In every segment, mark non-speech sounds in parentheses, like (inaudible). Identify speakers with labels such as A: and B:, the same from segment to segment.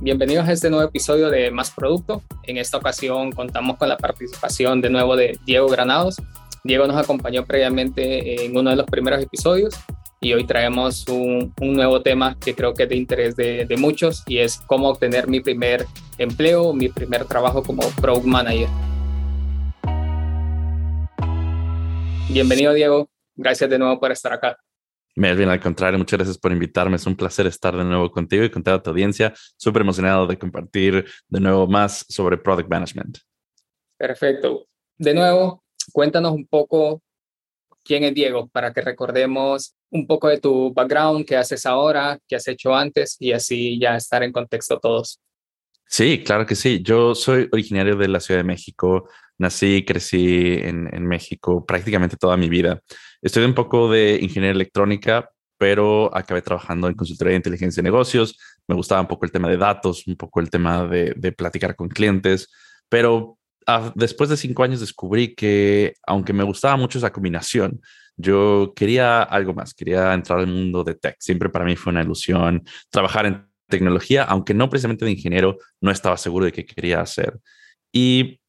A: bienvenidos a este nuevo episodio de Más Producto. En esta ocasión contamos con la participación de nuevo de Diego Granados. Diego nos acompañó previamente en uno de los primeros episodios y hoy traemos un, nuevo tema que creo que es de interés de, de, muchos y es cómo obtener mi primer empleo, mi primer trabajo como Product Manager. Bienvenido Diego, gracias de nuevo por estar acá.
B: Melvin, al contrario, muchas gracias por invitarme. Es un placer estar de nuevo contigo y con toda tu audiencia. Súper emocionado de compartir de nuevo más sobre Product Management.
A: Perfecto. De nuevo, cuéntanos un poco quién es Diego para que recordemos un poco de tu background, qué haces ahora, qué has hecho antes y así ya estar en contexto todos.
B: Sí, claro que sí. Yo soy originario de la Ciudad de México. Nací y crecí en, en México prácticamente toda mi vida. Estudié un poco de ingeniería electrónica, pero acabé trabajando en consultoría de inteligencia de negocios. Me gustaba un poco el tema de datos, un poco el tema de, platicar con clientes, pero ah, después de cinco años descubrí que, aunque me gustaba mucho esa combinación, yo quería algo más, quería entrar al mundo de tech. Siempre para mí fue una ilusión trabajar en tecnología, aunque no precisamente de ingeniero, no estaba seguro de qué quería hacer. Y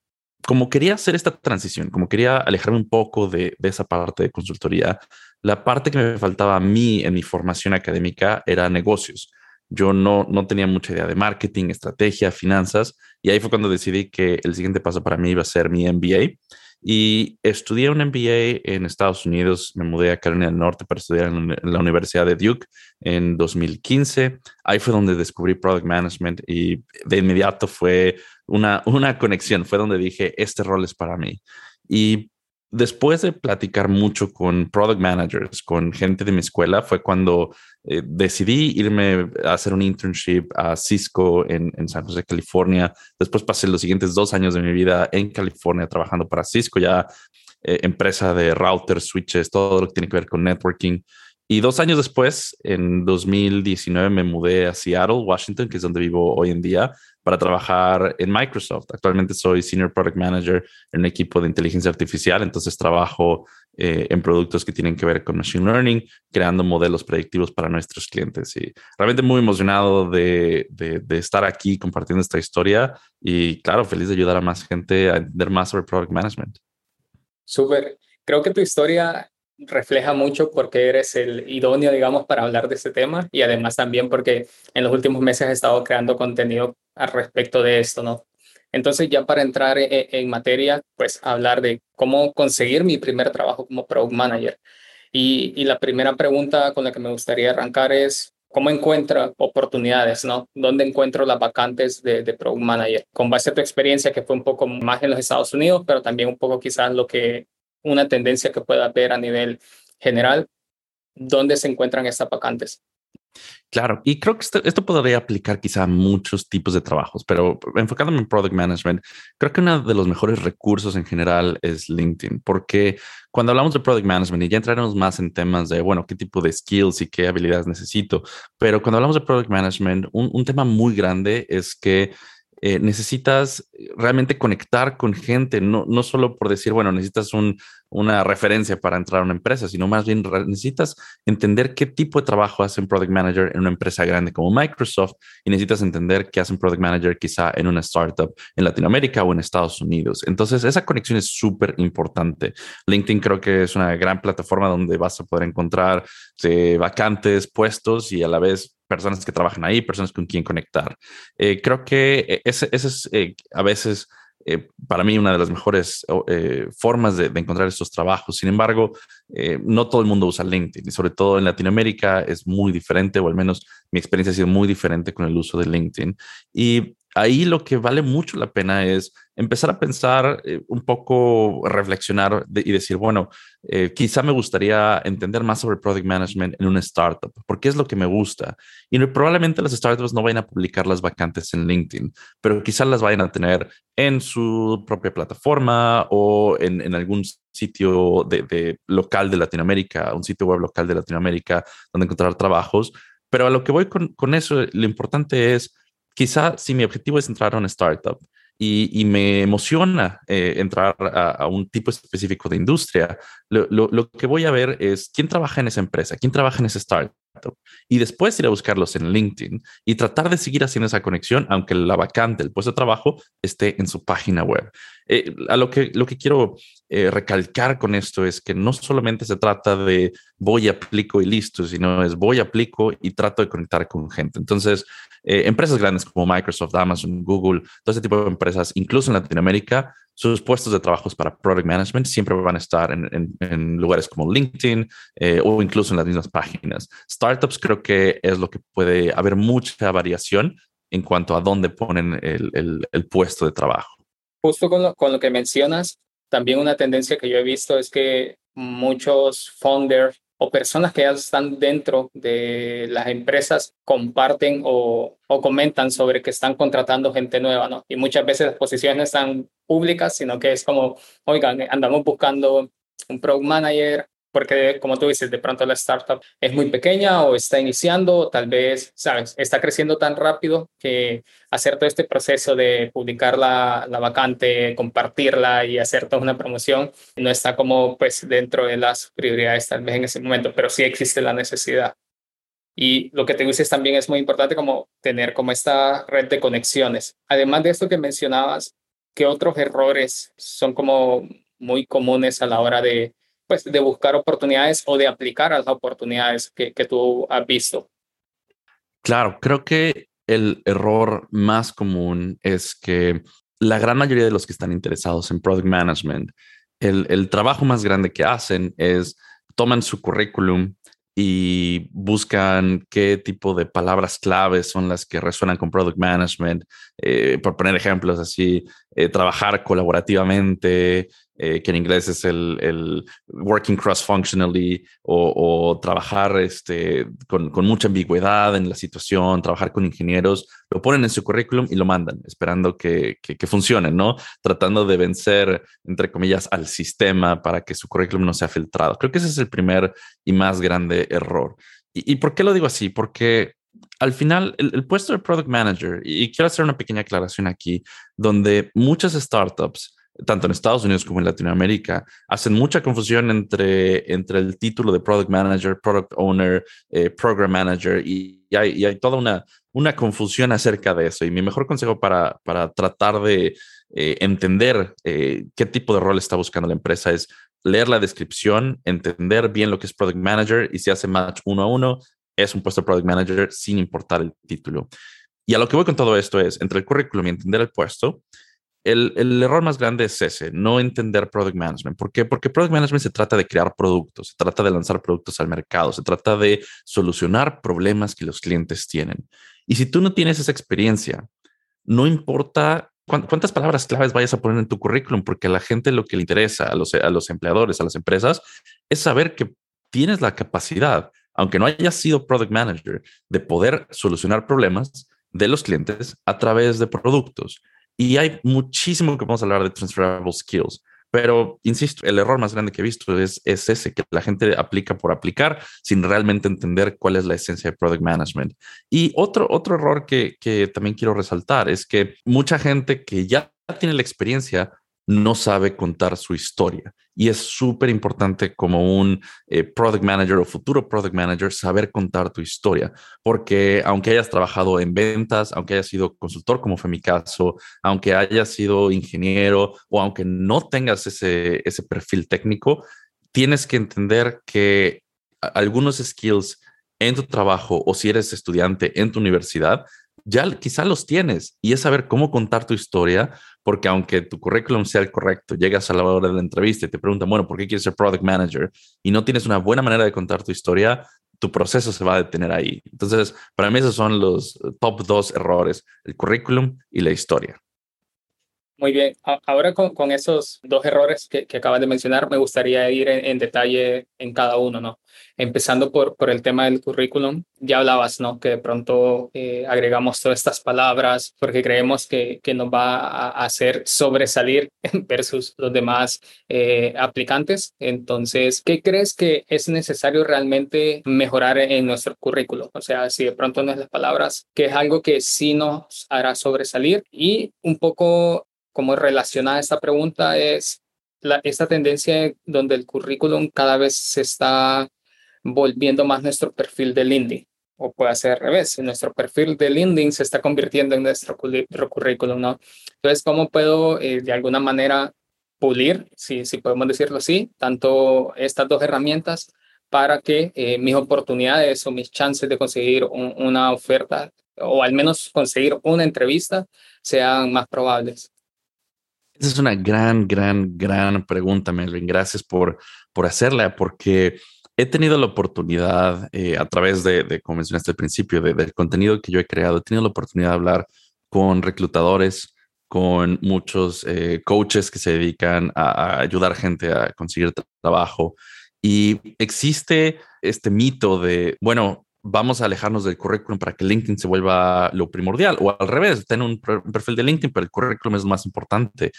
B: como quería hacer esta transición, como quería alejarme un poco de, esa parte de consultoría, la parte que me faltaba a mí en mi formación académica era negocios. Yo no, no tenía mucha idea de marketing, estrategia, finanzas, y ahí fue cuando decidí que el siguiente paso para mí iba a ser mi MBA. Y estudié un MBA en Estados Unidos, me mudé a Carolina del Norte para estudiar en la Universidad de Duke en 2015. Ahí fue donde descubrí Product Management y de inmediato fue una, una conexión, fue donde dije, este rol es para mí. Y después de platicar mucho con product managers, con gente de mi escuela, fue cuando eh, decidí irme a hacer un internship a Cisco en, San José, California. Después pasé los siguientes dos años de mi vida en California trabajando para Cisco, ya eh, empresa de routers, switches, todo lo que tiene que ver con networking. Y dos años después, en 2019, me mudé a Seattle, Washington, que es donde vivo hoy en día, para trabajar en Microsoft. Actualmente soy Senior Product Manager en un equipo de inteligencia artificial, entonces trabajo eh, en productos que tienen que ver con Machine Learning, creando modelos predictivos para nuestros clientes. Y realmente muy emocionado de, de, de estar aquí compartiendo esta historia y claro, feliz de ayudar a más gente a entender más sobre Product Management.
A: Súper. Creo que tu historia refleja mucho porque eres el idóneo, digamos, para hablar de este tema y además también porque en los últimos meses he estado creando contenido al respecto de esto, ¿no? Entonces ya para entrar e, e, en, materia, pues hablar de cómo conseguir mi primer trabajo como Product Manager. Y, la primera pregunta con la que me gustaría arrancar es, ¿cómo encuentro oportunidades, no? ¿Dónde encuentro las vacantes de, de Product Manager? Con base a tu experiencia, que fue un poco más en los Estados Unidos, pero también un poco quizás lo que una tendencia que pueda haber a nivel general, dónde se encuentran estas vacantes.
B: Claro, y creo que esto, podría aplicar quizá a muchos tipos de trabajos, pero enfocándome en product management, creo que uno de los mejores recursos en general es LinkedIn, porque cuando hablamos de product management y ya entraremos más en temas de, bueno, qué tipo de skills y qué habilidades necesito, pero cuando hablamos de product management, un tema muy grande es que eh, necesitas realmente conectar con gente, no, no solo por decir, bueno, necesitas un, una referencia para entrar a una empresa, sino más bien necesitas entender qué tipo de trabajo hace un product manager en una empresa grande como Microsoft y necesitas entender qué hace un product manager quizá en una startup en Latinoamérica o en Estados Unidos. Entonces, esa conexión es súper importante. LinkedIn creo que es una gran plataforma donde vas a poder encontrar eh, vacantes, puestos y a la vez personas que trabajan ahí, personas con quien conectar. Eh, creo que eh, ese, es eh, a veces para mí una de las mejores formas de, encontrar estos trabajos. Sin embargo, no todo el mundo usa LinkedIn y sobre todo en Latinoamérica es muy diferente, o al menos mi experiencia ha sido muy diferente con el uso de LinkedIn. Y ahí lo que vale mucho la pena es empezar a pensar eh, un poco, reflexionar y decir, bueno, eh, quizá me gustaría entender más sobre product management en una startup, porque es lo que me gusta. Y probablemente las startups no vayan a publicar las vacantes en LinkedIn, pero quizás las vayan a tener en su propia plataforma o en, algún sitio de, local de Latinoamérica, un sitio web local de Latinoamérica donde encontrar trabajos. Pero a lo que voy con eso, lo importante es quizá si mi objetivo es entrar a una startup y, me emociona eh, entrar a, un tipo específico de industria, lo, que voy a ver es quién trabaja en esa empresa, quién trabaja en esa startup, y después ir a buscarlos en LinkedIn y tratar de seguir haciendo esa conexión, aunque la vacante, el puesto de trabajo esté en su página web. Eh, a lo que, lo que quiero eh, recalcar con esto es que no solamente se trata de voy, aplico y listo, sino es voy, aplico y trato de conectar con gente. Entonces, eh, empresas grandes como Microsoft, Amazon, Google, todo ese tipo de empresas, incluso en Latinoamérica, sus puestos de trabajo para product management siempre van a estar en, lugares como LinkedIn eh, o incluso en las mismas páginas. Startups creo que es lo que puede haber mucha variación en cuanto a dónde ponen el, puesto de trabajo.
A: Justo con lo, con lo que mencionas, también una tendencia que yo he visto es que muchos founders o personas que ya están dentro de las empresas comparten o, comentan sobre que están contratando gente nueva, ¿no? Y muchas veces las posiciones no están públicas, sino que es como, oigan, andamos buscando un product manager, porque como tú dices, de pronto la startup es muy pequeña o está iniciando, o tal vez, sabes, está creciendo tan rápido que hacer todo este proceso de publicar la, la vacante, compartirla y hacer toda una promoción no está como pues dentro de las prioridades tal vez en ese momento, pero sí existe la necesidad. Y lo que te dices también es muy importante como tener como esta red de conexiones. Además de esto que mencionabas, ¿qué otros errores son como muy comunes a la hora de pues, de buscar oportunidades o de aplicar las oportunidades que, que tú has visto.
B: Claro, creo que el error más común es que la gran mayoría de los que están interesados en product management, el, el trabajo más grande que hacen es toman su currículum y buscan qué tipo de palabras claves son las que resuenan con product management. Eh, por poner ejemplos así, eh, trabajar colaborativamente, eh, que en inglés es el, el working cross-functionally, o, trabajar este, con, con, mucha ambigüedad en la situación, trabajar con ingenieros, lo ponen en su currículum y lo mandan, esperando que, que, que funcione, ¿no? Tratando de vencer, entre comillas, al sistema para que su currículum no sea filtrado. Creo que ese es el primer y más grande error. ¿Y, y por qué lo digo así? Porque al final, el, el, puesto de product manager, y quiero hacer una pequeña aclaración aquí, donde muchas startups tanto en Estados Unidos como en Latinoamérica, hacen mucha confusión entre, entre el título de Product Manager, Product Owner, eh, Program Manager y, hay, hay, toda una, una confusión acerca de eso. Y mi mejor consejo para, para tratar de eh, entender eh, qué tipo de rol está buscando la empresa es leer la descripción, entender bien lo que es Product Manager y si hace match uno a uno, es un puesto de Product Manager sin importar el título. Y a lo que voy con todo esto es, entre el currículum y entender el puesto, el, error más grande es ese, no entender product management. ¿Por qué? Porque product management se trata de crear productos, se trata de lanzar productos al mercado, se trata de solucionar problemas que los clientes tienen. Y si tú no tienes esa experiencia, no importa cuántas palabras claves vayas a poner en tu currículum, porque a la gente lo que le interesa, a los, a los empleadores, a las empresas, es saber que tienes la capacidad, aunque no hayas sido product manager, de poder solucionar problemas de los clientes a través de productos. Y hay muchísimo que podemos hablar de transferable skills. Pero, insisto, el error más grande que he visto es, es ese, que la gente aplica por aplicar sin realmente entender cuál es la esencia de product management. Y otro, otro error que, que también quiero resaltar es que mucha gente que ya tiene la experiencia no sabe contar su historia. Y es súper importante como un eh, product manager o futuro product manager saber contar tu historia, porque aunque hayas trabajado en ventas, aunque hayas sido consultor, como fue mi caso, aunque hayas sido ingeniero o aunque no tengas ese, ese perfil técnico, tienes que entender que algunos skills en tu trabajo o si eres estudiante en tu universidad ya quizá los tienes y es saber cómo contar tu historia, porque aunque tu currículum sea el correcto, llegas a la hora de la entrevista y te preguntan, bueno, ¿por qué quieres ser product manager? Y no tienes una buena manera de contar tu historia, tu proceso se va a detener ahí. Entonces, para mí esos son los top dos errores, el currículum y la historia.
A: Muy bien, ahora con, con esos dos errores que, que, acabas de mencionar, me gustaría ir en, detalle en cada uno, ¿no? Empezando por, por el tema del currículum, ya hablabas, ¿no? Que de pronto eh, agregamos todas estas palabras porque creemos que, que nos va a hacer sobresalir (laughs) versus los demás eh, aplicantes. Entonces, ¿qué crees que es necesario realmente mejorar en nuestro currículum? O sea, si de pronto no es las palabras, que es algo que sí nos hará sobresalir y un poco como relacionada a esta pregunta es la, esta tendencia donde el currículum cada vez se está volviendo más nuestro perfil de LinkedIn. O puede ser al revés, nuestro perfil de LinkedIn se está convirtiendo en nuestro currículum, ¿no? Entonces, ¿cómo puedo eh, de alguna manera pulir, si, si podemos decirlo así, tanto estas dos herramientas para que eh, mis oportunidades o mis chances de conseguir una oferta o al menos conseguir una entrevista sean más probables?
B: Esa es una gran, gran, gran pregunta, Melvin. Gracias por, por hacerla, porque he tenido la oportunidad eh, a través de, como mencionaste al principio, del contenido que yo he creado, he tenido la oportunidad de hablar con reclutadores, con muchos eh, coaches que se dedican a, ayudar gente a conseguir trabajo. Y existe este mito de, bueno, vamos a alejarnos del currículum para que LinkedIn se vuelva lo primordial, o al revés, tener un, perfil de LinkedIn, pero el currículum es más importante.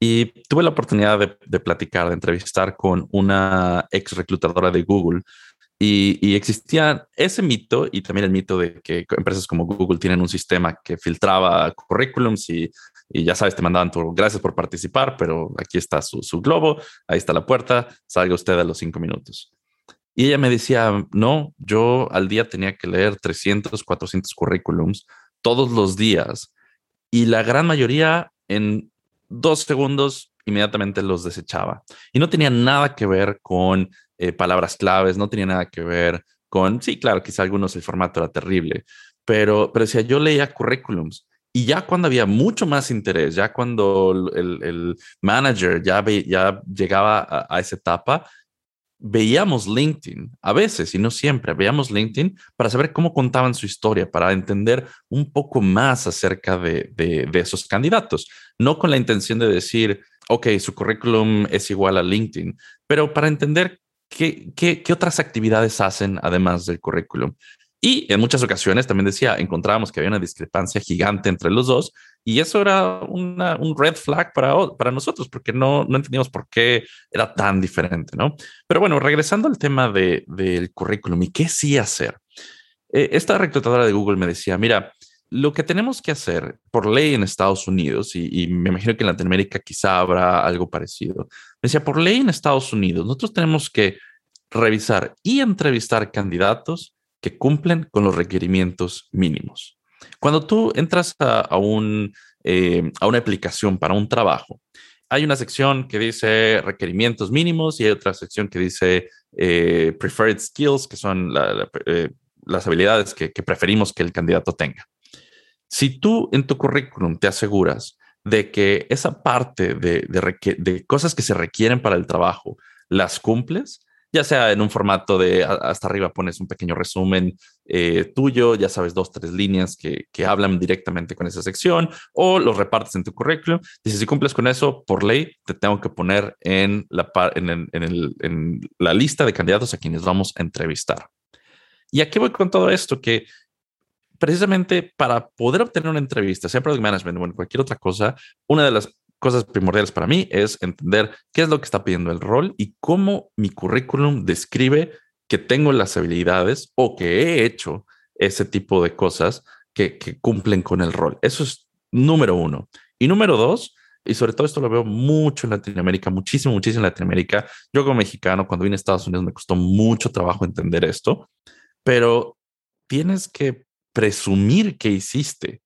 B: Y tuve la oportunidad de, platicar, de entrevistar con una ex reclutadora de Google y, existía ese mito y también el mito de que empresas como Google tienen un sistema que filtraba currículums y, ya sabes, te mandaban tu gracias por participar, pero aquí está su, su, globo, ahí está la puerta, salga usted a los cinco minutos. Y ella me decía, no, yo al día tenía que leer 300, 400 currículums todos los días y la gran mayoría en dos segundos inmediatamente los desechaba. Y no tenía nada que ver con eh, palabras claves, no tenía nada que ver con, sí, claro, quizá algunos el formato era terrible, pero, pero decía, yo leía currículums y ya cuando había mucho más interés, ya cuando el, el manager ya, ya llegaba a, a, esa etapa, veíamos LinkedIn a veces y no siempre, veíamos LinkedIn para saber cómo contaban su historia, para entender un poco más acerca de, de, esos candidatos, no con la intención de decir, ok, su currículum es igual a LinkedIn, pero para entender qué, qué, qué otras actividades hacen además del currículum. Y en muchas ocasiones también decía, encontrábamos que había una discrepancia gigante entre los dos y eso era una, un red flag para, para nosotros porque no, no entendíamos por qué era tan diferente, ¿no? Pero bueno, regresando al tema de, del currículum y qué sí hacer. Eh, esta reclutadora de Google me decía, mira, lo que tenemos que hacer por ley en Estados Unidos, y, me imagino que en Latinoamérica quizá habrá algo parecido, decía, por ley en Estados Unidos, nosotros tenemos que revisar y entrevistar candidatos que cumplen con los requerimientos mínimos. Cuando tú entras a, un, eh, a una aplicación para un trabajo, hay una sección que dice requerimientos mínimos y hay otra sección que dice eh, preferred skills, que son eh, las habilidades que preferimos que el candidato tenga. Si tú en tu currículum te aseguras de que esa parte de, de, cosas que se requieren para el trabajo las cumples, ya sea en un formato de hasta arriba pones un pequeño resumen eh, tuyo, ya sabes, dos, tres líneas que, que, hablan directamente con esa sección, o los repartes en tu currículum. Dices, si cumples con eso, por ley, te tengo que poner en la, en, en, el, en la lista de candidatos a quienes vamos a entrevistar. ¿Y a qué voy con todo esto? Que precisamente para poder obtener una entrevista, sea product management o en cualquier otra cosa, una de las cosas primordiales para mí es entender qué es lo que está pidiendo el rol y cómo mi currículum describe que tengo las habilidades o que he hecho ese tipo de cosas que, que cumplen con el rol. Eso es número uno. Y número dos, y sobre todo esto lo veo mucho en Latinoamérica, muchísimo, muchísimo en Latinoamérica. Yo como mexicano, cuando vine a Estados Unidos me costó mucho trabajo entender esto, pero tienes que presumir que hiciste.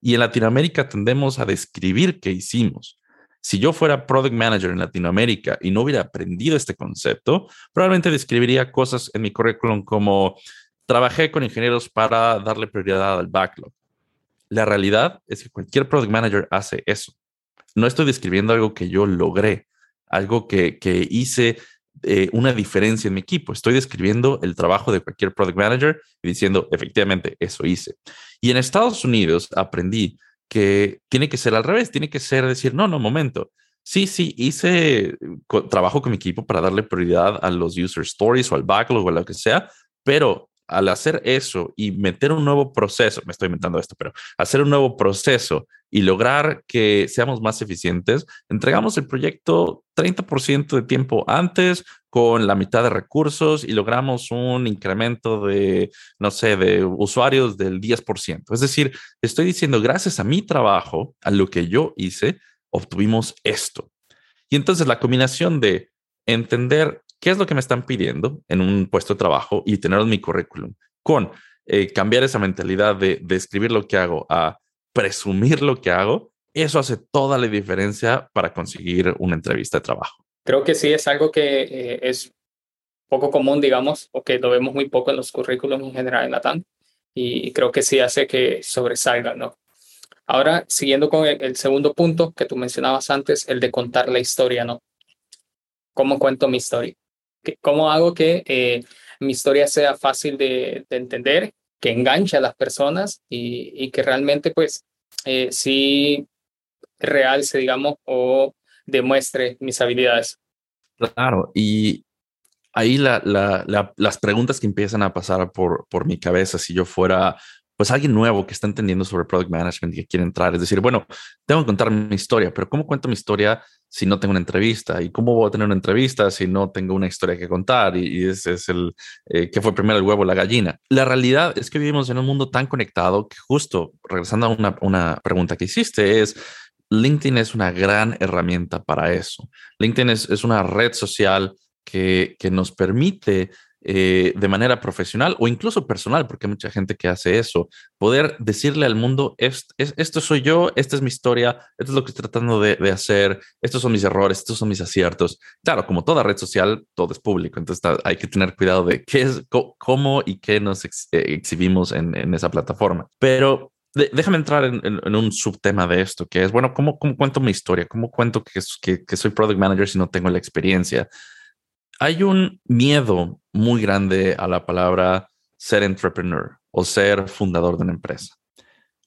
B: Y en Latinoamérica tendemos a describir qué hicimos. Si yo fuera product manager en Latinoamérica y no hubiera aprendido este concepto, probablemente describiría cosas en mi currículum como trabajé con ingenieros para darle prioridad al backlog. La realidad es que cualquier product manager hace eso. No estoy describiendo algo que yo logré, algo que, que hice eh, una diferencia en mi equipo. Estoy describiendo el trabajo de cualquier product manager y diciendo, efectivamente, eso hice. Y en Estados Unidos aprendí que tiene que ser al revés, tiene que ser decir, no, no, momento. Sí, sí, hice trabajo con mi equipo para darle prioridad a los user stories o al backlog o a lo que sea, pero al hacer eso y meter un nuevo proceso, me estoy inventando esto, pero hacer un nuevo proceso y lograr que seamos más eficientes, entregamos el proyecto 30% de tiempo antes con la mitad de recursos y logramos un incremento de, no sé, de usuarios del 10%. Es decir, estoy diciendo, gracias a mi trabajo, a lo que yo hice, obtuvimos esto. Y entonces la combinación de entender qué es lo que me están pidiendo en un puesto de trabajo y tenerlo en mi currículum, con eh, cambiar esa mentalidad de, de escribir lo que hago a presumir lo que hago, eso hace toda la diferencia para conseguir una entrevista de trabajo.
A: Creo que sí es algo que eh, es poco común, digamos, o que lo vemos muy poco en los currículums en general en Latam, y creo que sí hace que sobresalga, ¿no? Ahora, siguiendo con el, segundo punto que tú mencionabas antes, el de contar la historia, ¿no? ¿Cómo cuento mi historia? ¿Cómo hago que eh, mi historia sea fácil de, de, entender, que enganche a las personas y, y que realmente, pues, eh, sí realce, digamos, o demuestre mis habilidades.
B: Claro, y ahí la, la, las preguntas que empiezan a pasar por, por mi cabeza, si yo fuera pues alguien nuevo que está entendiendo sobre product management y que quiere entrar, es decir, bueno, tengo que contar mi historia, pero ¿cómo cuento mi historia si no tengo una entrevista? ¿Y cómo voy a tener una entrevista si no tengo una historia que contar? Y, ese es el eh, que fue primero el huevo la gallina. La realidad es que vivimos en un mundo tan conectado que justo, regresando a una, una pregunta que hiciste, es LinkedIn es una gran herramienta para eso. LinkedIn es, es una red social que, que nos permite eh, de manera profesional o incluso personal, porque hay mucha gente que hace eso, poder decirle al mundo, esto soy yo, esta es mi historia, esto es lo que estoy tratando de, hacer, estos son mis errores, estos son mis aciertos. Claro, como toda red social, todo es público, entonces hay que tener cuidado de qué es, cómo y qué nos eh, exhibimos en, esa plataforma. Pero déjame entrar en, un subtema de esto, que es, bueno, ¿cómo, cómo cuento mi historia? ¿Cómo cuento que, que, soy product manager si no tengo la experiencia? Hay un miedo muy grande a la palabra ser entrepreneur o ser fundador de una empresa.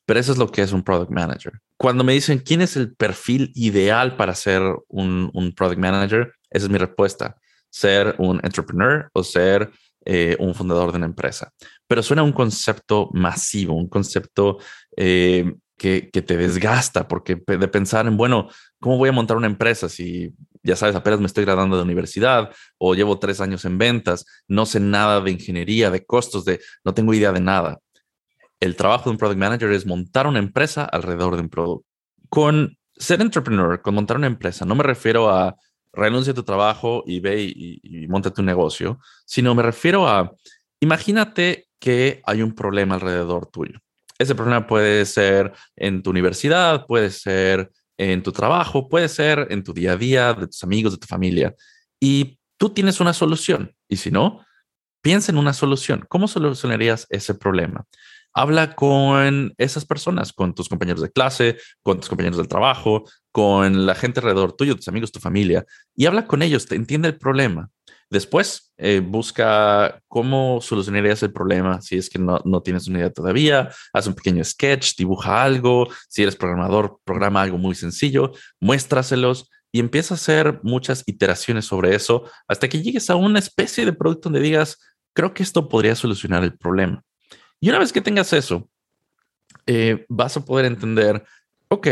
B: Pero eso es lo que es un product manager. Cuando me dicen quién es el perfil ideal para ser un, product manager, esa es mi respuesta. Ser un entrepreneur o ser eh, un fundador de una empresa. Pero suena un concepto masivo, un concepto eh, que, te desgasta, porque de pensar en, bueno, ¿cómo voy a montar una empresa si, ya sabes, apenas me estoy graduando de universidad o llevo tres años en ventas, no sé nada de ingeniería, de costos, de no tengo idea de nada? El trabajo de un product manager es montar una empresa alrededor de un producto. Con ser entrepreneur, con montar una empresa, no me refiero a renuncia a tu trabajo y ve y monta tu negocio, sino me refiero a, imagínate que hay un problema alrededor tuyo. Ese problema puede ser en tu universidad, puede ser en tu trabajo, puede ser en tu día a día, de tus amigos, de tu familia. Y tú tienes una solución. Y si no, piensa en una solución. ¿Cómo solucionarías ese problema? Habla con esas personas, con tus compañeros de clase, con tus compañeros del trabajo, con la gente alrededor tuyo, tus amigos, tu familia, y habla con ellos, te entiende el problema. Después, eh, busca cómo solucionarías el problema si es que no, no, tienes una idea todavía. Haz un pequeño sketch, dibuja algo. Si eres programador, programa algo muy sencillo, muéstraselos y empieza a hacer muchas iteraciones sobre eso hasta que llegues a una especie de producto donde digas, creo que esto podría solucionar el problema. Y una vez que tengas eso, eh, vas a poder entender, ok,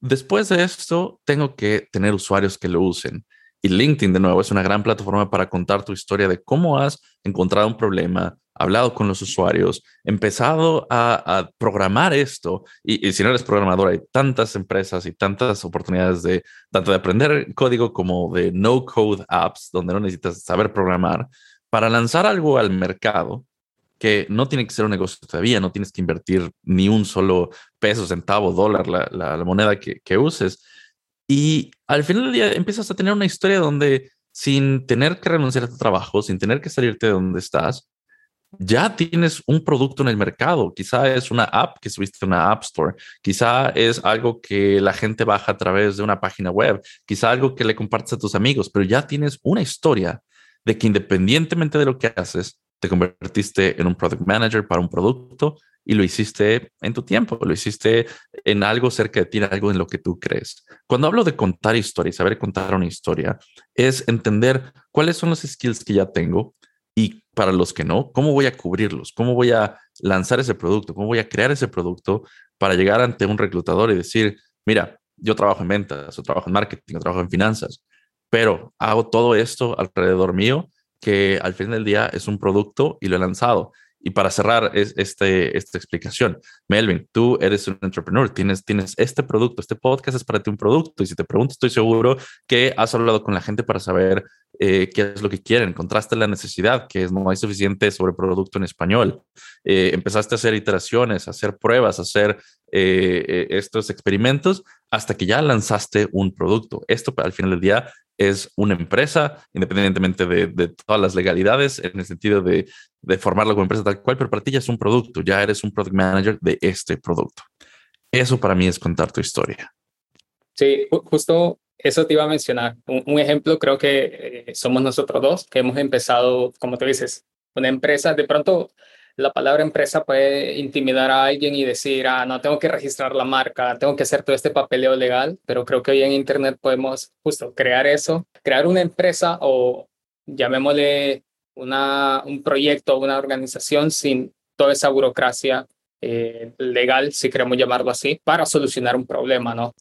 B: después de esto tengo que tener usuarios que lo usen. Y LinkedIn, de nuevo, es una gran plataforma para contar tu historia de cómo has encontrado un problema, hablado con los usuarios, empezado a, programar esto. Y, si no eres programador, hay tantas empresas y tantas oportunidades de tanto de aprender código como de no code apps, donde no necesitas saber programar, para lanzar algo al mercado que no tiene que ser un negocio todavía, no tienes que invertir ni un solo peso, centavo, dólar, la, moneda que, que uses y al final del día empiezas a tener una historia donde sin tener que renunciar a tu trabajo, sin tener que salirte de donde estás, ya tienes un producto en el mercado. Quizá es una app que subiste a una App Store. Quizá es algo que la gente baja a través de una página web. Quizá algo que le compartes a tus amigos, pero ya tienes una historia de que independientemente de lo que haces, te convertiste en un product manager para un producto y lo hiciste en tu tiempo, lo hiciste en algo cerca de ti, algo en lo que tú crees. Cuando hablo de contar historias, saber contar una historia, es entender cuáles son los skills que ya tengo y para los que no, cómo voy a cubrirlos, cómo voy a lanzar ese producto, cómo voy a crear ese producto para llegar ante un reclutador y decir, mira, yo trabajo en ventas, o trabajo en marketing, o trabajo en finanzas, pero hago todo esto alrededor mío que al fin del día es un producto y lo he lanzado Y para cerrar es, este, esta explicación, Melvin, tú eres un entrepreneur, tienes, tienes este producto, este podcast es para ti un producto. Y si te pregunto, estoy seguro que has hablado con la gente para saber eh, qué es lo que quieren, encontraste la necesidad, que es no hay suficiente sobre producto en español, eh, empezaste a hacer iteraciones, a hacer pruebas, a hacer eh, estos experimentos hasta que ya lanzaste un producto. Esto al final del día es una empresa, independientemente de, todas las legalidades, en el sentido de, de, formarlo como empresa tal cual, pero para ti es un producto, ya eres un product manager de este producto. Eso para mí es contar tu historia.
A: Sí, justo eso te iba a mencionar. Un, ejemplo, creo que eh, somos nosotros dos, que hemos empezado, como tú dices, una empresa. De pronto, la palabra empresa puede intimidar a alguien y decir, ah, no, tengo que registrar la marca, tengo que hacer todo este papeleo legal, pero creo que hoy en Internet podemos justo crear eso, crear una empresa o llamémosle una, un proyecto, una organización sin toda esa burocracia eh, legal, si queremos llamarlo así, para solucionar un problema, ¿no?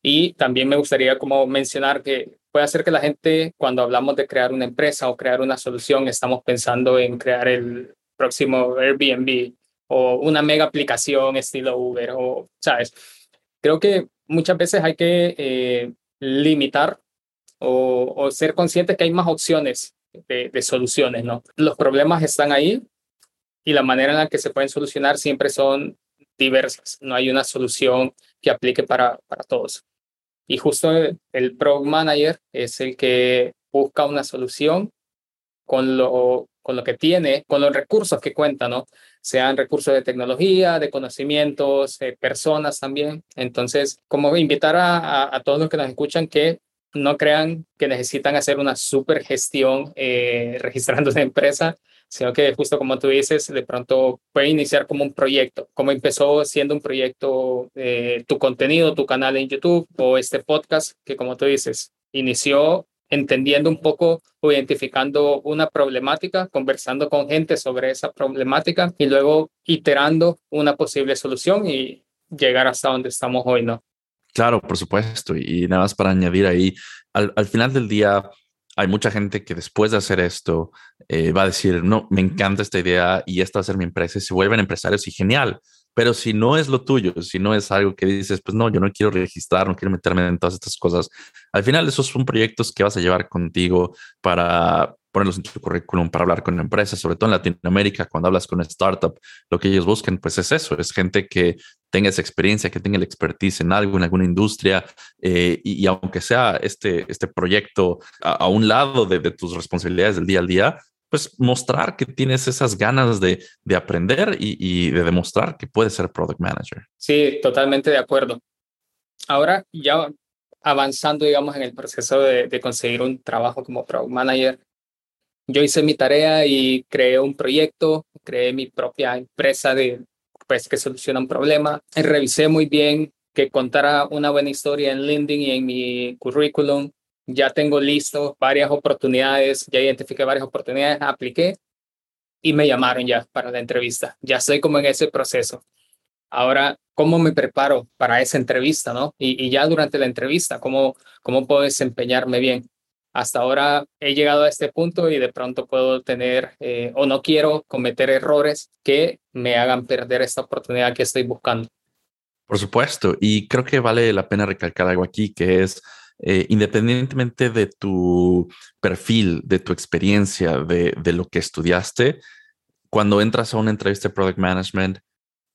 A: Y también me gustaría como mencionar que puede hacer que la gente, cuando hablamos de crear una empresa o crear una solución, estamos pensando en crear el próximo Airbnb o una mega aplicación estilo Uber o, ¿sabes? Creo que muchas veces hay que eh, limitar o, ser conscientes que hay más opciones de, de, soluciones, ¿no? Los problemas están ahí y la manera en la que se pueden solucionar siempre son diversas. No hay una solución que aplique para, para todos. Y justo el, Product Manager es el que busca una solución con lo, con lo que tiene, con los recursos que cuenta, ¿no? Sean recursos de tecnología, de conocimientos, personas también. Entonces, como invitar a, a, todos los que nos escuchan que no crean que necesitan hacer una super gestión eh, (laughs) registrando una empresa, sino que justo como tú dices, de pronto puede iniciar como un proyecto, como empezó siendo un proyecto eh, tu contenido, tu canal en YouTube o este podcast, que como tú dices, inició entendiendo un poco o identificando una problemática, conversando con gente sobre esa problemática y luego iterando una posible solución y llegar hasta donde estamos hoy, ¿no?
B: Claro, por supuesto. Y nada más para añadir ahí, al, al final del día, hay mucha gente que después de hacer esto eh, va a decir, no, me encanta esta idea y esta va a ser mi empresa y se vuelven empresarios y genial. Pero si no es lo tuyo, si no es algo que dices, pues no, yo no quiero registrar, no quiero meterme en todas estas cosas, al final esos son proyectos que vas a llevar contigo para ponerlos en tu currículum, para hablar con empresas, sobre todo en Latinoamérica, cuando hablas con startup, lo que ellos buscan, pues es eso, es gente que tenga esa experiencia, que tenga la expertise en algo, en alguna industria, eh, y, aunque sea este, este proyecto a, un lado de, de, tus responsabilidades del día al día, pues mostrar que tienes esas ganas de, de aprender y, de demostrar que puedes ser product manager.
A: Sí, totalmente de acuerdo. Ahora ya avanzando, digamos, en el proceso de, de conseguir un trabajo como product manager, yo hice mi tarea y creé un proyecto, creé mi propia empresa de pues que soluciona un problema. Revisé muy bien que contara una buena historia en LinkedIn y en mi currículum. Ya tengo listo varias oportunidades, ya identifiqué varias oportunidades, apliqué y me llamaron ya para la entrevista. Ya estoy como en ese proceso. Ahora, ¿cómo me preparo para esa entrevista, no? Y, ya durante la entrevista, ¿cómo, ¿cómo puedo desempeñarme bien? hasta ahora he llegado a este punto y de pronto puedo tener eh, o no quiero cometer errores que me hagan perder esta oportunidad que estoy buscando.
B: Por supuesto, y creo que vale la pena recalcar algo aquí, que es eh, independientemente de tu perfil, de tu experiencia, de, de lo que estudiaste, cuando entras a una entrevista de Product Management,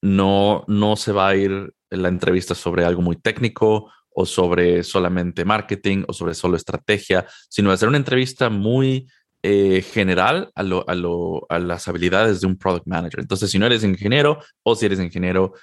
B: no, no se va a ir la entrevista sobre algo muy técnico o sobre solamente marketing o sobre solo estrategia, sino hacer una entrevista muy eh, general a, lo, a, lo, a las habilidades de un product manager. Entonces, si no eres ingeniero o si eres ingeniero,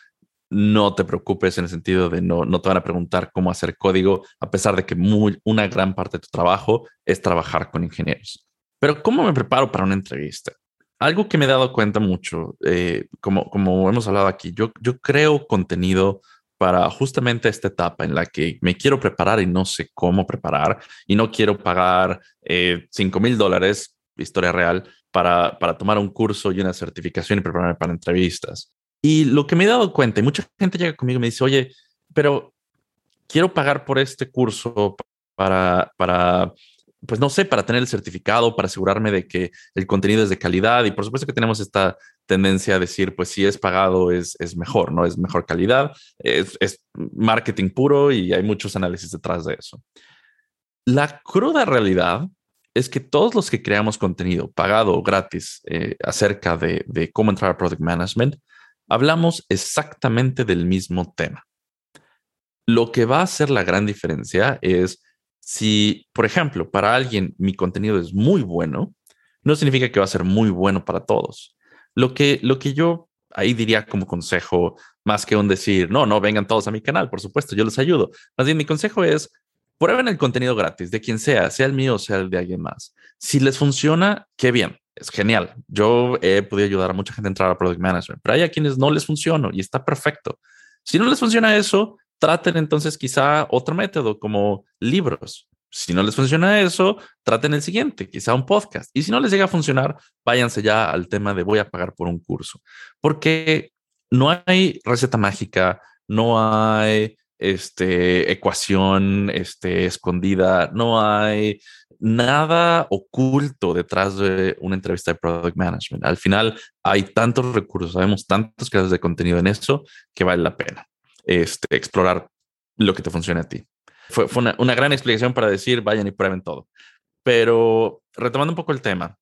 B: no te preocupes en el sentido de no, no te van a preguntar cómo hacer código, a pesar de que muy, una gran parte de tu trabajo es trabajar con ingenieros. Pero ¿cómo me preparo para una entrevista? Algo que me he dado cuenta mucho, eh, como, como hemos hablado aquí, yo, yo creo contenido para justamente esta etapa en la que me quiero preparar y no sé cómo preparar y no quiero pagar eh, 5 mil dólares, historia real, para, para tomar un curso y una certificación y prepararme para entrevistas. Y lo que me he dado cuenta, y mucha gente llega conmigo y me dice, oye, pero quiero pagar por este curso para, para pues no sé, para tener el certificado, para asegurarme de que el contenido es de calidad. Y por supuesto que tenemos esta tendencia a decir, pues si es pagado es, es mejor, ¿no? Es mejor calidad, es, es marketing puro y hay muchos análisis detrás de eso. La cruda realidad es que todos los que creamos contenido pagado o gratis eh, acerca de, de cómo entrar a Product Management, hablamos exactamente del mismo tema. Lo que va a hacer la gran diferencia es si, por ejemplo, para alguien mi contenido es muy bueno, no significa que va a ser muy bueno para todos. Lo que, lo que yo ahí diría como consejo, más que un decir, no, no vengan todos a mi canal, por supuesto, yo les ayudo. Más bien, mi consejo es, prueben el contenido gratis de quien sea, sea el mío o sea el de alguien más. Si les funciona, qué bien, es genial. Yo he podido ayudar a mucha gente a entrar a Product Management, pero hay a quienes no les funciona y está perfecto. Si no les funciona eso, traten entonces quizá otro método como libros. Si no les funciona eso, traten el siguiente, quizá un podcast. Y si no les llega a funcionar, váyanse ya al tema de voy a pagar por un curso. Porque no hay receta mágica, no hay este, ecuación este, escondida, no hay nada oculto detrás de una entrevista de product management. Al final hay tantos recursos, sabemos tantos casos de contenido en eso que vale la pena este, explorar lo que te funcione a ti. Fue, una, gran explicación para decir, vayan y prueben todo. Pero retomando un poco el tema,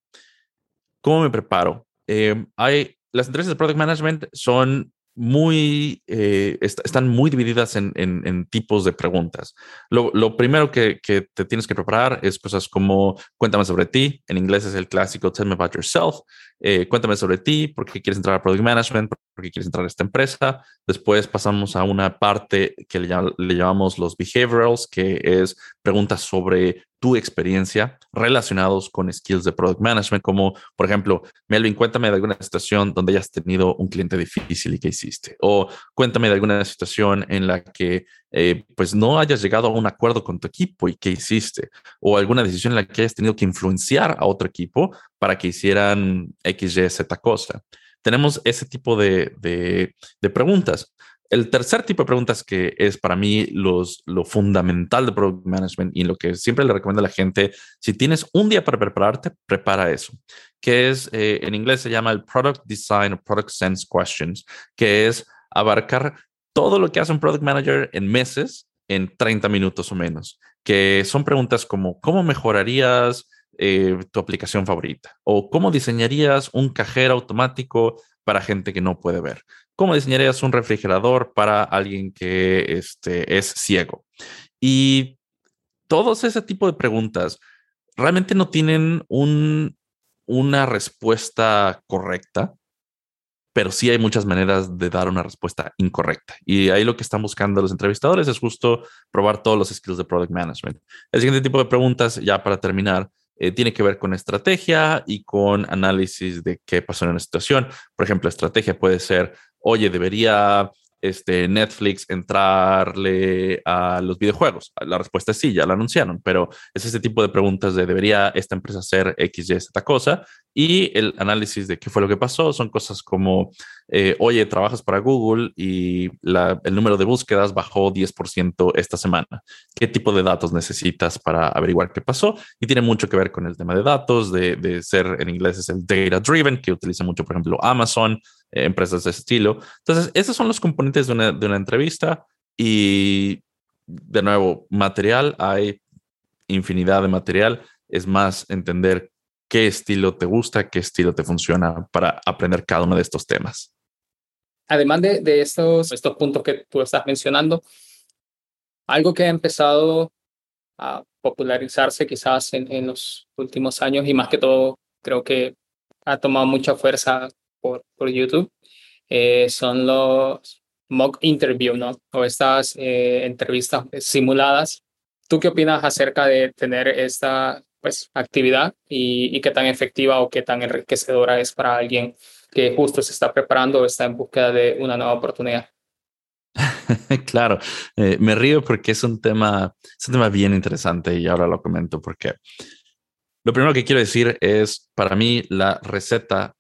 B: ¿cómo me preparo? Eh, hay, las entrevistas de Product Management son muy, eh, están muy divididas en, en, tipos de preguntas. Lo, lo primero que, que, te tienes que preparar es cosas como cuéntame sobre ti, en inglés es el clásico tell me about yourself, eh, cuéntame sobre ti, por qué quieres entrar a Product Management, por qué quieres entrar a esta empresa. Después pasamos a una parte que le, le llamamos los behaviorals, que es preguntas sobre tu experiencia relacionados con skills de product management, como por ejemplo, Melvin, cuéntame de alguna situación donde hayas tenido un cliente difícil y qué hiciste, o cuéntame de alguna situación en la que eh, pues no hayas llegado a un acuerdo con tu equipo y qué hiciste, o alguna decisión en la que hayas tenido que influenciar a otro equipo para que hicieran X, Y, Z cosa. Tenemos ese tipo de, de, preguntas. El tercer tipo de preguntas que es para mí los, lo fundamental de Product Management y lo que siempre le recomiendo a la gente, si tienes un día para prepararte, prepara eso, que es, eh, en inglés se llama el Product Design o Product Sense Questions, que es abarcar todo lo que hace un Product Manager en meses en 30 minutos o menos, que son preguntas como, ¿cómo mejorarías eh, tu aplicación favorita? ¿O cómo diseñarías un cajero automático para gente que no puede ver? ¿Cómo diseñarías un refrigerador para alguien que este, es ciego? Y todos ese tipo de preguntas realmente no tienen un, una respuesta correcta, pero sí hay muchas maneras de dar una respuesta incorrecta. Y ahí lo que están buscando los entrevistadores es justo probar todos los skills de product management. El siguiente tipo de preguntas, ya para terminar, eh, tiene que ver con estrategia y con análisis de qué pasó en una situación. Por ejemplo, estrategia puede ser, oye, debería este, Netflix entrarle a los videojuegos? La respuesta es sí, ya lo anunciaron, pero es ese tipo de preguntas de debería esta empresa hacer X, Y, Z cosa. Y el análisis de qué fue lo que pasó son cosas como, eh, oye, trabajas para Google y el número de búsquedas bajó 10% esta semana. ¿Qué tipo de datos necesitas para averiguar qué pasó? Y tiene mucho que ver con el tema de datos, de, de ser en inglés es el data driven, que utiliza mucho, por ejemplo, Amazon, empresas de estilo. Entonces, esos son los componentes de una, de una entrevista y, de nuevo, material, hay infinidad de material. Es más entender qué estilo te gusta, qué estilo te funciona para aprender cada uno de estos temas.
A: Además de, de estos, estos puntos que tú estás mencionando, algo que ha empezado a popularizarse quizás en, en, los últimos años y más que todo creo que ha tomado mucha fuerza por, YouTube, eh, son los mock interview, ¿no? O estas eh, entrevistas simuladas. ¿Tú qué opinas acerca de tener esta pues, actividad y, qué tan efectiva o qué tan enriquecedora es para alguien que justo se está preparando o está en búsqueda de una nueva oportunidad? (laughs)
B: claro, eh, me río porque es un tema, es un tema bien interesante y ahora lo comento porque lo primero que quiero decir es, para mí, la receta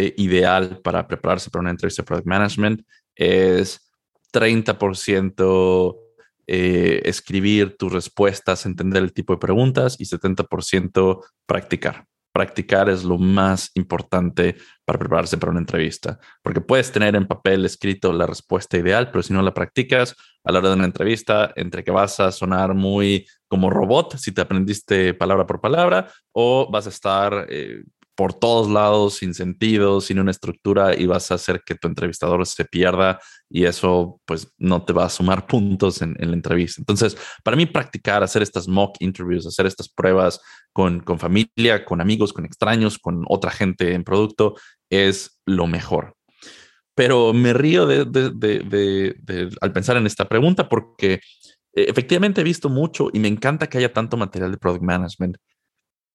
B: eh, ideal para prepararse para una entrevista de product management es 30% eh, escribir tus respuestas, entender el tipo de preguntas y 70% practicar. Practicar es lo más importante para prepararse para una entrevista, porque puedes tener en papel escrito la respuesta ideal, pero si no la practicas a la hora de una entrevista, entre que vas a sonar muy como robot, si te aprendiste palabra por palabra, o vas a estar eh, por todos lados, sin sentido, sin una estructura y vas a hacer que tu entrevistador se pierda y eso pues no te va a sumar puntos en, la entrevista. Entonces, para mí practicar, hacer estas mock interviews, hacer estas pruebas con, familia, con amigos, con extraños, con otra gente en producto, es lo mejor. Pero me río de, al pensar en esta pregunta porque eh, efectivamente he visto mucho y me encanta que haya tanto material de product management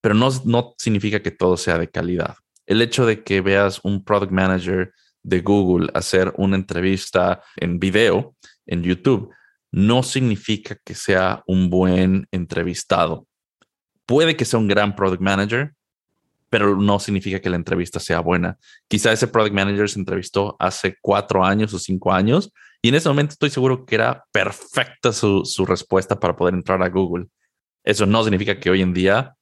B: pero no, no significa que todo sea de calidad. El hecho de que veas un product manager de Google hacer una entrevista en video en YouTube no significa que sea un buen entrevistado. Puede que sea un gran product manager, pero no significa que la entrevista sea buena. Quizá ese product manager se entrevistó hace cuatro años o cinco años y en ese momento estoy seguro que era perfecta su, su respuesta para poder entrar a Google. Eso no significa que hoy en día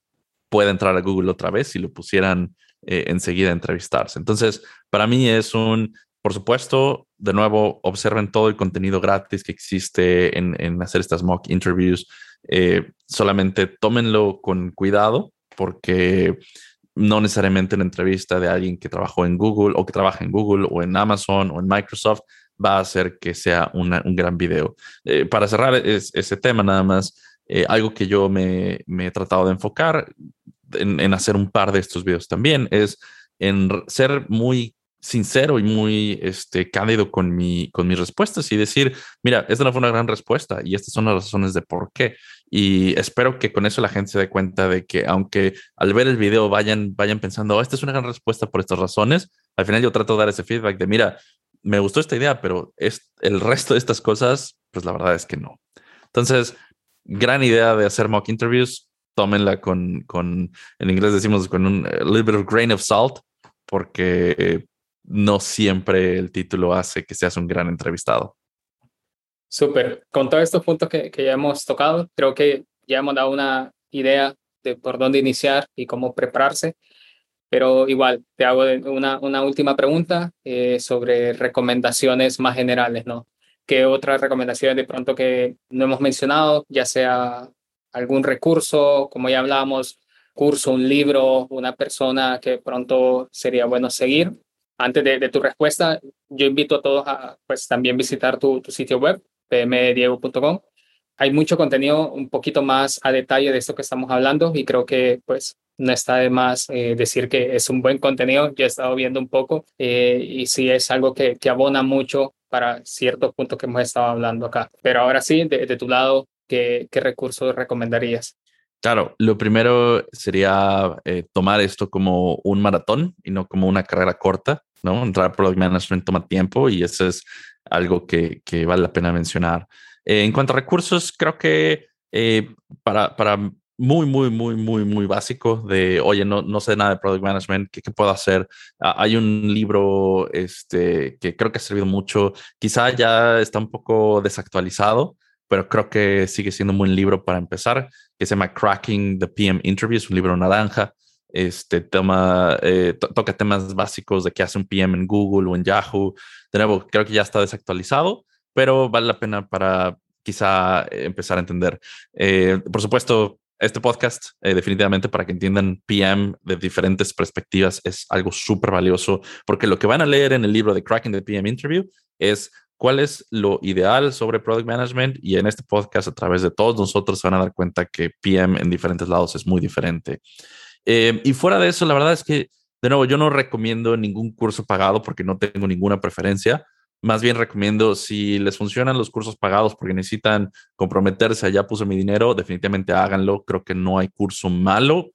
B: pueda entrar a Google otra vez si lo pusieran eh, enseguida a entrevistarse. Entonces, para mí es un, por supuesto, de nuevo, observen todo el contenido gratis que existe en, hacer estas mock interviews. Eh, solamente tómenlo con cuidado porque no necesariamente una entrevista de alguien que trabajó en Google o que trabaja en Google o en Amazon o en Microsoft va a hacer que sea un gran video. Eh, para cerrar ese tema nada más, algo que yo me, he tratado de enfocar en, hacer un par de estos videos también, es en ser muy sincero y muy este, cándido con, mi, con mis respuestas y decir, mira, esta no fue una gran respuesta y estas son las razones de por qué. Y espero que con eso la gente se dé cuenta de que aunque al ver el video vayan, vayan pensando, oh, esta es una gran respuesta por estas razones, al final yo trato de dar ese feedback de, mira, me gustó esta idea, pero es el resto de estas cosas, pues la verdad es que no. Entonces, gran idea de hacer mock interviews tómenla con, con, en inglés decimos con un little bit of grain of salt, porque no siempre el título hace que seas un gran entrevistado.
A: Súper. Con todos estos puntos que, que ya hemos tocado, creo que ya hemos dado una idea de por dónde iniciar y cómo prepararse. Pero igual, te hago una, una última pregunta eh, sobre recomendaciones más generales, ¿no? ¿Qué otras recomendaciones de pronto que no hemos mencionado, ya sea algún recurso, como ya hablábamos, curso, un libro, una persona que pronto sería bueno seguir. Antes de, tu respuesta, yo invito a todos a pues, también visitar tu, sitio web, pmdiego.com. Hay mucho contenido un poquito más a detalle de esto que estamos hablando y creo que pues no está de más eh, decir que es un buen contenido. Yo he estado viendo un poco eh, y sí es algo que, que abona mucho para ciertos puntos que hemos estado hablando acá. Pero ahora sí, de, de tu lado, ¿qué, recursos recomendarías?
B: Claro, lo primero sería eh, tomar esto como un maratón y no como una carrera corta, ¿no? Entrar a Product Management toma tiempo y eso es algo que, vale la pena mencionar. Eh, en cuanto a recursos, creo que eh, para, para muy, muy, muy, muy, muy básico de, oye, no, no sé nada de Product Management, ¿qué, qué puedo hacer? Ah, hay un libro este, que creo que ha servido mucho, quizá ya está un poco desactualizado, pero creo que sigue siendo un buen libro para empezar, que se llama Cracking the PM Interview, es un libro naranja. Este tema eh, toca temas básicos de qué hace un PM en Google o en Yahoo. De nuevo, creo que ya está desactualizado, pero vale la pena para quizá empezar a entender. Eh, por supuesto, este podcast, definitivamente para que entiendan PM de diferentes perspectivas, es algo súper valioso, porque lo que van a leer en el libro de Cracking the PM Interview es cuál es lo ideal sobre product management y en este podcast a través de todos nosotros se van a dar cuenta que PM en diferentes lados es muy diferente. Eh, y fuera de eso, la verdad es que, de nuevo, yo no recomiendo ningún curso pagado porque no tengo ninguna preferencia. Más bien recomiendo si les funcionan los cursos pagados porque necesitan comprometerse, allá puse mi dinero, definitivamente háganlo. Creo que no hay curso malo.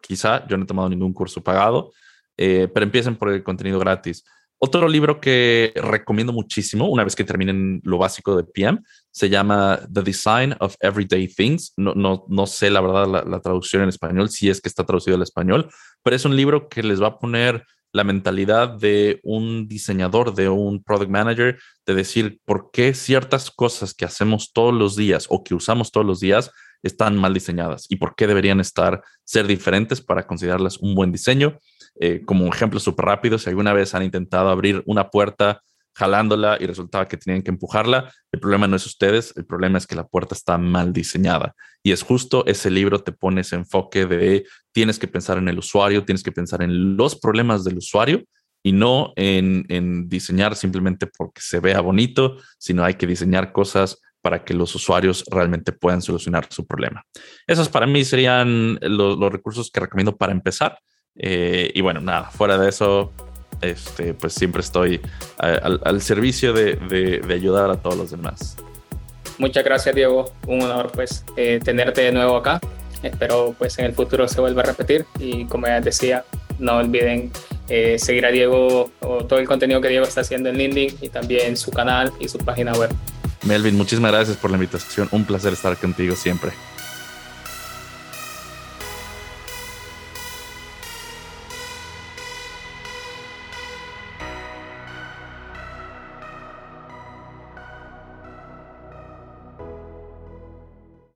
B: Quizá yo no he tomado ningún curso pagado, eh, pero empiecen por el contenido gratis. Otro libro que recomiendo muchísimo, una vez que terminen lo básico de PM, se llama The Design of Everyday Things. No, no, no sé la verdad la, traducción en español, si es que está traducido al español, pero es un libro que les va a poner la mentalidad de un diseñador, de un product manager, de decir por qué ciertas cosas que hacemos todos los días o que usamos todos los días están mal diseñadas y por qué deberían estar, ser diferentes para considerarlas un buen diseño. Eh, como un ejemplo súper rápido, si alguna vez han intentado abrir una puerta jalándola y resultaba que tenían que empujarla. El problema no es ustedes, el problema es que la puerta está mal diseñada. Y es justo ese libro te pone ese enfoque de tienes que pensar en el usuario, tienes que pensar en los problemas del usuario y no en, en diseñar simplemente porque se vea bonito, sino hay que diseñar cosas para que los usuarios realmente puedan solucionar su problema. Esos para mí serían los, recursos que recomiendo para empezar. Eh, y bueno, nada, fuera de eso, este, pues siempre estoy al, servicio de, ayudar a todos los demás.
A: Muchas gracias, Diego. Un honor, pues, eh, tenerte de nuevo acá. Espero, pues, en el futuro se vuelva a repetir. Y como ya decía, no olviden eh, seguir a Diego o todo el contenido que Diego está haciendo en LinkedIn y también su canal y su página web.
B: Melvin, muchísimas gracias por la invitación. Un placer estar contigo siempre.